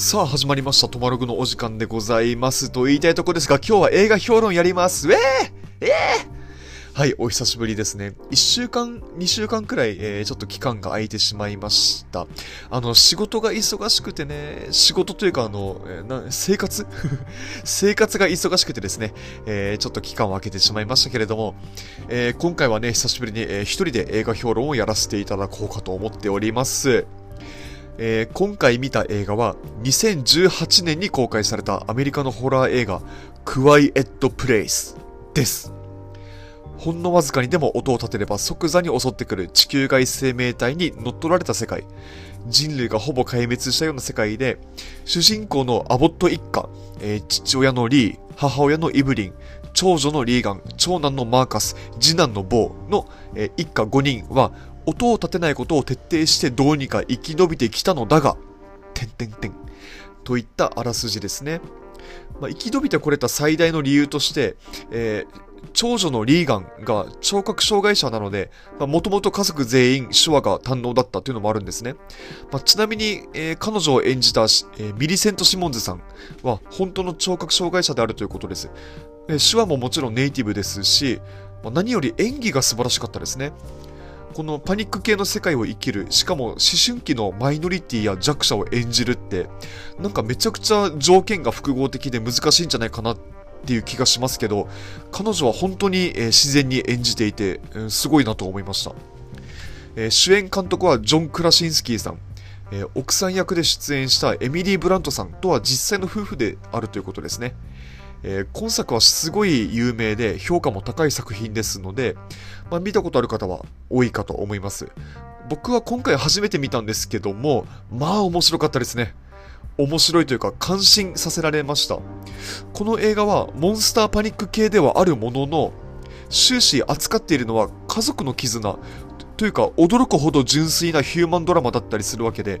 さあ始まりました、トマログのお時間でございます。と言いたいとこですが、今日は映画評論やります。えー、えー、はい、お久しぶりですね。1週間、2週間くらい、えー、ちょっと期間が空いてしまいました。あの、仕事が忙しくてね、仕事というか、あの、えーな生活？生活が忙しくてですね、えーちょっと期間を空けてしまいましたけれども、えー今回はね、久しぶりに、えー一人で映画評論をやらせていただこうかと思っております。えー今回見た映画は2018年に公開されたアメリカのホラー映画クワイエット・プレイスです。ほんのわずかにでも音を立てれば即座に襲ってくる地球外生命体に乗っ取られた世界。人類がほぼ壊滅したような世界で、主人公のアボット一家、えー父親のリー、母親のイブリン、長女のリーガン、長男のマーカス、次男のボーの、えー一家5人は、音を立てないことを徹底してどうにか生き延びてきたのだが、てんてんてん。といったあらすじですね。まあ、生き延びてこれた最大の理由として、えー長女のリーガンが聴覚障害者なので、もともと家族全員手話が堪能だったというのもあるんですね。まあ、ちなみに、えー彼女を演じた、えーミリセント・シモンズさんは本当の聴覚障害者であるということです。え手話ももちろんネイティブですし、まあ何より演技が素晴らしかったですね。このパニック系の世界を生きる、しかも思春期のマイノリティや弱者を演じるって、なんかめちゃくちゃ条件が複合的で難しいんじゃないかなっていう気がしますけど、彼女は本当に、えー自然に演じていて、うんすごいなと思いました。えー主演監督はジョン・クラシンスキーさん。えー奥さん役で出演したエミリー・ブラントさんとは実際の夫婦であるということですね。えー今作はすごい有名で評価も高い作品ですので、まあ、見たことある方は多いかと思います。僕は今回初めて見たんですけども、まあ面白かったですね。面白いというか感心させられました。この映画はモンスターパニック系ではあるものの、終始扱っているのは家族の絆というか驚くほど純粋なヒューマンドラマだったりするわけで、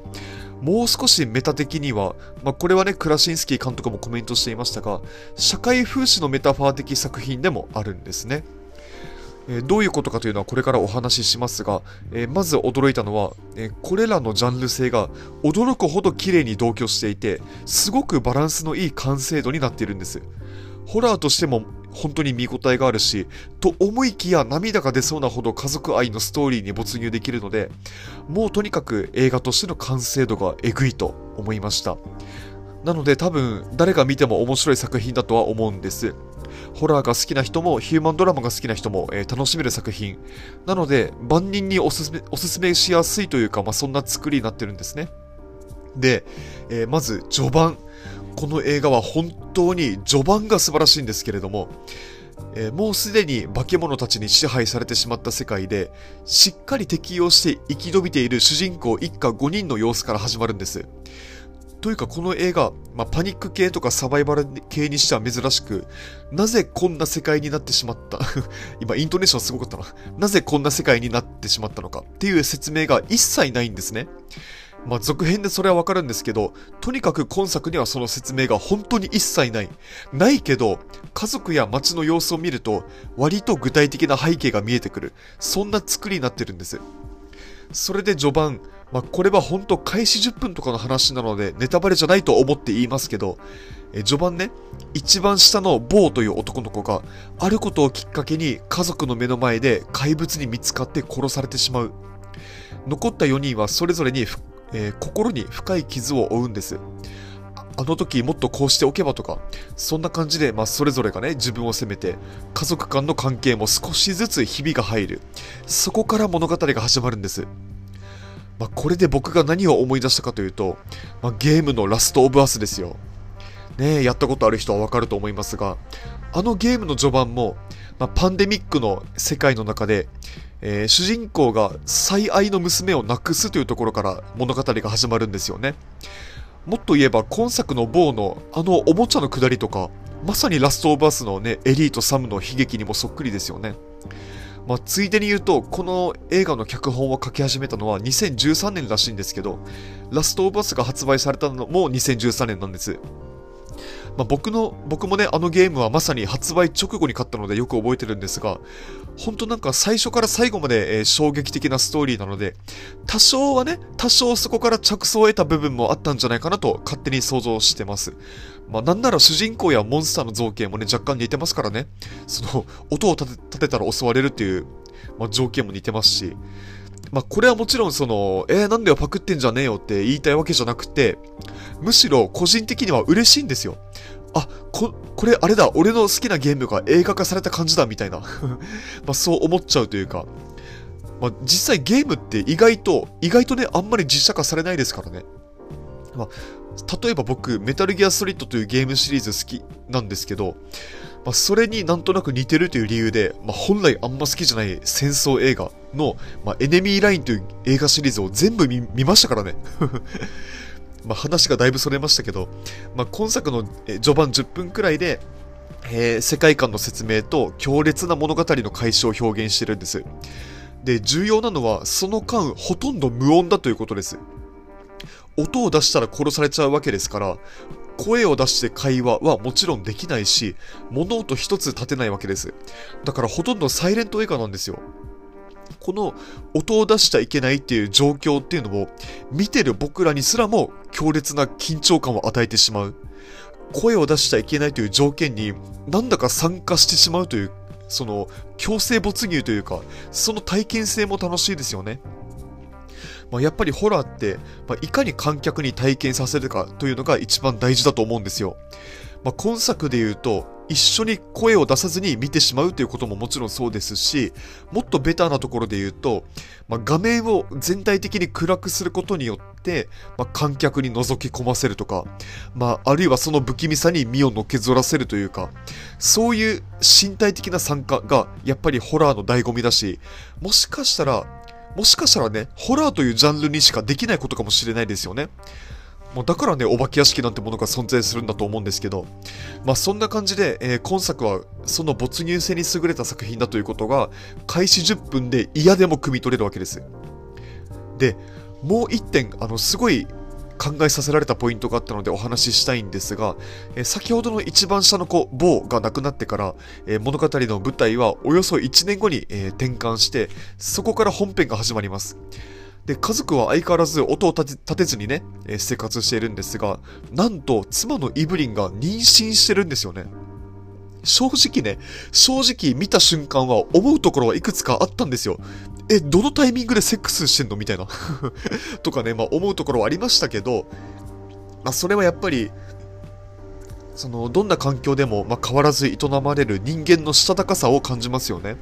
もう少しメタ的には、まあ、これはね、クラシンスキー監督もコメントしていましたが、社会風刺のメタファー的作品でもあるんですね。えどういうことかというのはこれからお話ししますが、えまず驚いたのは、えこれらのジャンル性が驚くほど綺麗に同居していて、すごくバランスのいい完成度になっているんです。ホラーとしても本当に見応えがあるし、と思いきや涙が出そうなほど家族愛のストーリーに没入できるので、もうとにかく映画としての完成度がえぐいと思いました。なので多分誰が見ても面白い作品だとは思うんです。ホラーが好きな人もヒューマンドラマが好きな人も、えー楽しめる作品。なので万人におすすめおすすめしやすいというか、まあ、そんな作りになってるんですね。で、えーまず序盤。この映画は本当に序盤が素晴らしいんですけれども、えーもうすでに化け物たちに支配されてしまった世界で、しっかり適応して生き延びている主人公一家5人の様子から始まるんです。というかこの映画、まあ、パニック系とかサバイバル系にしては珍しく、なぜこんな世界になってしまった？今イントネーションすごかったな。なぜこんな世界になってしまったのかっていう説明が一切ないんですね。まあ、続編でそれはわかるんですけど、とにかく今作にはその説明が本当に一切ない。ないけど、家族や街の様子を見ると、割と具体的な背景が見えてくる。そんな作りになってるんです。それで序盤、まあ、これは本当開始10分とかの話なので、ネタバレじゃないと思って言いますけど、え序盤ね、一番下のボーという男の子が、あることをきっかけに家族の目の前で怪物に見つかって殺されてしまう。残った4人はそれぞれに、えー心に深い傷を負うんです。あの時もっとこうしておけばとか、そんな感じで、まあ、それぞれがね、自分を責めて、家族間の関係も少しずつひびが入る。そこから物語が始まるんです。まあ、これで僕が何を思い出したかというと、まあ、ゲームのラストオブアスですよ。ねえ、やったことある人はわかると思いますが、あのゲームの序盤も、まあ、パンデミックの世界の中で、えー主人公が最愛の娘を亡くすというところから物語が始まるんですよね。もっと言えば今作の某のあのおもちゃのくだりとか、まさにラストオブアスのね、エリートサムの悲劇にもそっくりですよね。まあ、ついでに言うと、この映画の脚本を書き始めたのは2013年らしいんですけど、ラストオブアスが発売されたのも2013年なんです。まあ、僕の、僕もね、あのゲームはまさに発売直後に買ったのでよく覚えてるんですが、本当なんか最初から最後まで、えー、衝撃的なストーリーなので、多少はね、多少そこから着想を得た部分もあったんじゃないかなと勝手に想像してます。まあ、なんなら主人公やモンスターの造形もね、若干似てますからね。その、音を立てたら襲われるっていう、まあ、条件も似てますし、まあ、これはもちろんその、えー、なんだよパクってんじゃねえよって言いたいわけじゃなくて、むしろ個人的には嬉しいんですよ。あ、こ、これあれだ、俺の好きなゲームが映画化された感じだみたいな まあそう思っちゃうというか、まあ実際ゲームって意外と、意外とね、あんまり実写化されないですからね。まあ、例えば僕、メタルギアソリッドというゲームシリーズ好きなんですけど、まあ、それになんとなく似てるという理由で、まあ、本来あんま好きじゃない戦争映画の、まあ、エネミーラインという映画シリーズを全部見ましたからね。ま話がだいぶそれましたけど、まあ、今作の序盤10分くらいで、えー、世界観の説明と強烈な物語の解消を表現してるんです。で、重要なのは、その間、ほとんど無音だということです。音を出したら殺されちゃうわけですから、声を出して会話はもちろんできないし、物音一つ立てないわけです。だからほとんどサイレント映画なんですよ。この音を出しちゃいけないっていう状況っていうのを見てる僕らにすらも強烈な緊張感を与えてしまう。声を出しちゃいけないという条件になんだか参加してしまうという、その強制没入というか、その体験性も楽しいですよね。まあ、やっぱりホラーって、まあ、いかに観客に体験させるかというのが一番大事だと思うんですよ。まあ、今作で言うと、一緒に声を出さずに見てしまうということももちろんそうですし、もっとベターなところで言うと、まあ、画面を全体的に暗くすることによって、まあ、観客に覗き込ませるとか、まあ、あるいはその不気味さに身をのけぞらせるというか、そういう身体的な参加がやっぱりホラーの醍醐味だし、もしかしたらもしかしたらね、ホラーというジャンルにしかできないことかもしれないですよね。もうだからね、お化け屋敷なんてものが存在するんだと思うんですけど、まあそんな感じで、えー、今作はその没入性に優れた作品だということが、開始10分で嫌でも汲み取れるわけです。で、もう一点、あの、すごい考えさせられたポイントがあったのでお話ししたいんですが、え先ほどの一番下の子、ボーが亡くなってから、え物語の舞台はおよそ1年後に、え転換して、そこから本編が始まります。で、家族は相変わらず音を立てずにね、え生活しているんですが、なんと妻のイブリンが妊娠してるんですよね。正直ね、正直見た瞬間は思うところはいくつかあったんですよ。え、どのタイミングでセックスしてんの？みたいな とかね、まあ思うところはありましたけど、まあそれはやっぱり、その、どんな環境でも、まあ、変わらず営まれる人間のしたたかさを感じますよね。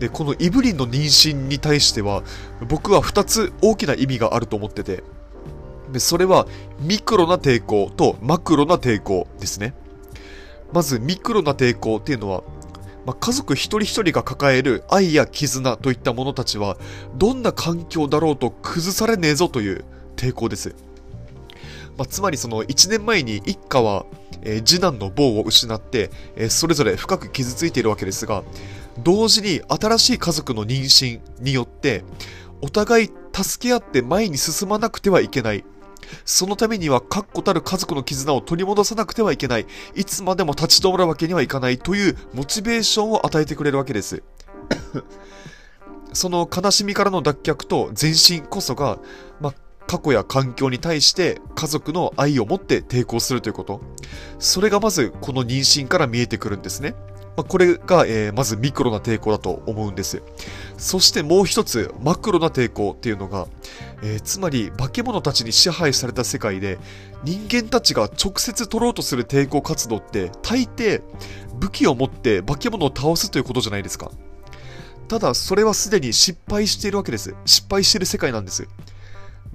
で、このイブリンの妊娠に対しては、僕は2つ大きな意味があると思ってて、で、それはミクロな抵抗とマクロな抵抗ですね。まずミクロな抵抗っていうのは、まあ、家族一人一人が抱える愛や絆といった者たちは、どんな環境だろうと崩されねえぞという抵抗です。まあ、つまりその1年前に一家は、えー、次男の棒を失って、えー、それぞれ深く傷ついているわけですが、同時に新しい家族の妊娠によって、お互い助け合って前に進まなくてはいけない。そのためには確固たる家族の絆を取り戻さなくてはいけない。いつまでも立ち止まるわけにはいかないというモチベーションを与えてくれるわけです。その悲しみからの脱却と前進こそが、まあ、過去や環境に対して家族の愛を持って抵抗するということ。それがまずこの妊娠から見えてくるんですね。まあ、これが、えー、まずミクロな抵抗だと思うんです。そしてもう一つ、マクロな抵抗っていうのが、えー、つまり化け物たちに支配された世界で人間たちが直接取ろうとする抵抗活動って大抵武器を持って化け物を倒すということじゃないですか。ただそれはすでに失敗しているわけです。失敗している世界なんです。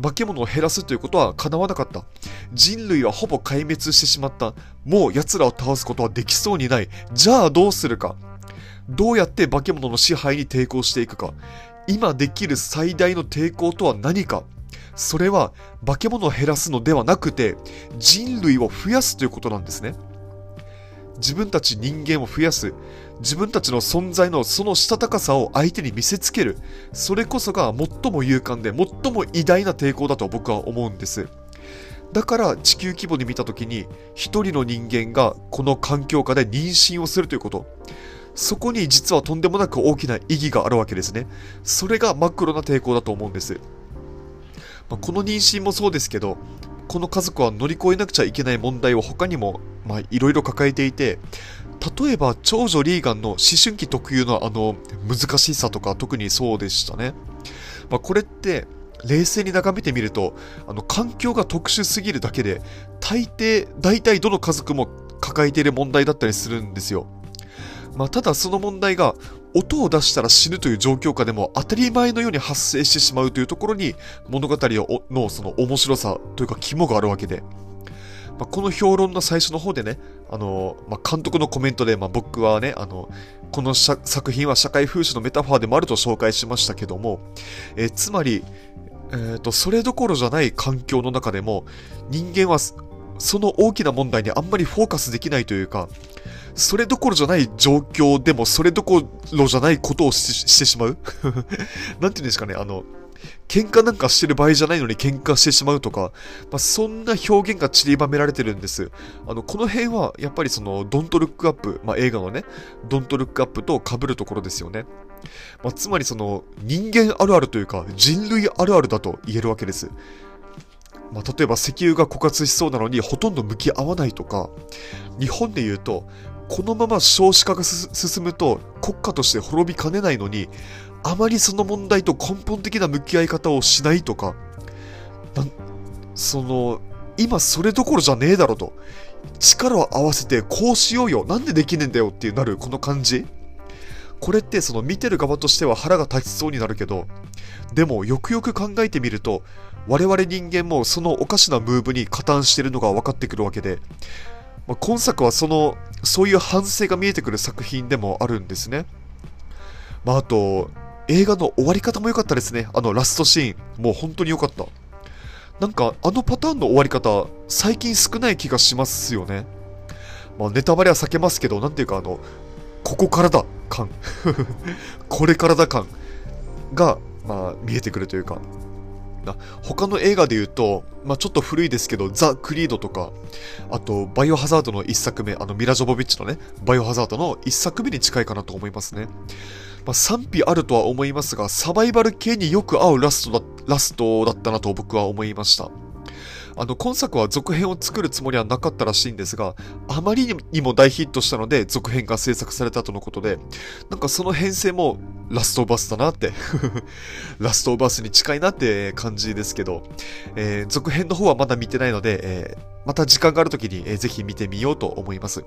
化け物を減らすということは叶わなかった。人類はほぼ壊滅してしまった。もう奴らを倒すことはできそうにない。じゃあどうするか。どうやって化け物の支配に抵抗していくか。今できる最大の抵抗とは何か。それは化け物を減らすのではなくて人類を増やすということなんですね。自分たち人間を増やす。自分たちの存在のそのしたたかさを相手に見せつける。それこそが最も勇敢で最も偉大な抵抗だと僕は思うんです。だから地球規模で見た時に一人の人間がこの環境下で妊娠をするということそこに実はとんでもなく大きな意義があるわけですねそれがマクロな抵抗だと思うんです、ま、この妊娠もそうですけどこの家族は乗り越えなくちゃいけない問題を他にもいろいろ抱えていて例えば長女リーガンの思春期特有のあの難しさとか特にそうでしたね、まあ、これって冷静に眺めてみると、あの、環境が特殊すぎるだけで、大抵、大体どの家族も抱えている問題だったりするんですよ。まあ、ただその問題が、音を出したら死ぬという状況下でも当たり前のように発生してしまうというところに物語のその面白さというか肝があるわけで、まあ、この評論の最初の方でね、あの、まあ、監督のコメントで、まあ、僕はね、あの、この作品は社会風刺のメタファーでもあると紹介しましたけども、えつまり、えーと、それどころじゃない環境の中でも人間はその大きな問題にあんまりフォーカスできないというかそれどころじゃない状況でもそれどころじゃないことをしてしまう？なんて言うんですかねあの喧嘩なんかしてる場合じゃないのに喧嘩してしまうとか、まあ、そんな表現が散りばめられてるんです。あの、この辺はやっぱりその、ドントルックアップ、まあ、映画のね、ドントルックアップと被るところですよね。まあ、つまりその、人間あるあるというか、人類あるあるだと言えるわけです。まあ、例えば石油が枯渇しそうなのにほとんど向き合わないとか、日本で言うと、このまま少子化が進むと国家として滅びかねないのに、あまりその問題と根本的な向き合い方をしないとか、その、今それどころじゃねえだろと。力を合わせてこうしようよ。なんでできねえんだよってなるこの感じ。これってその見てる側としては腹が立ちそうになるけど、でもよくよく考えてみると、我々人間もそのおかしなムーブに加担してるのが分かってくるわけで、まあ、今作はその、そういう反省が見えてくる作品でもあるんですね。まあ、あと、映画の終わり方も良かったですね。あのラストシーン。もう本当に良かった。なんか、あのパターンの終わり方、最近少ない気がしますよね。まあ、ネタバレは避けますけど、なんていうか、あの、ここからだ感。これからだ感が、まあ、見えてくるというか。他の映画で言うと、まあ、ちょっと古いですけど、ザ・クリードとか、あと、バイオハザードの一作目、あの、ミラ・ジョボビッチのね、バイオハザードの一作目に近いかなと思いますね。まあ、賛否あるとは思いますが、サバイバル系によく合うラストだラストだったなと僕は思いました。あの、今作は続編を作るつもりはなかったらしいんですが、あまりにも大ヒットしたので続編が制作されたとのことで、なんかその編成もラストバスだなって ラストバスに近いなって感じですけど、えー、続編の方はまだ見てないので、えーまた時間がある時に、えー、ぜひ見てみようと思います。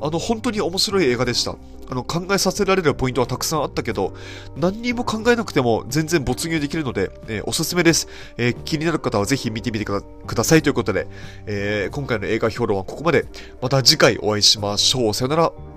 あの、本当に面白い映画でした。あの、考えさせられるポイントはたくさんあったけど、何にも考えなくても全然没入できるので、えー、おすすめです。えー、気になる方はぜひ見てみてくださいということで、え、今回の映画評論はここまで。また次回お会いしましょう。さよなら。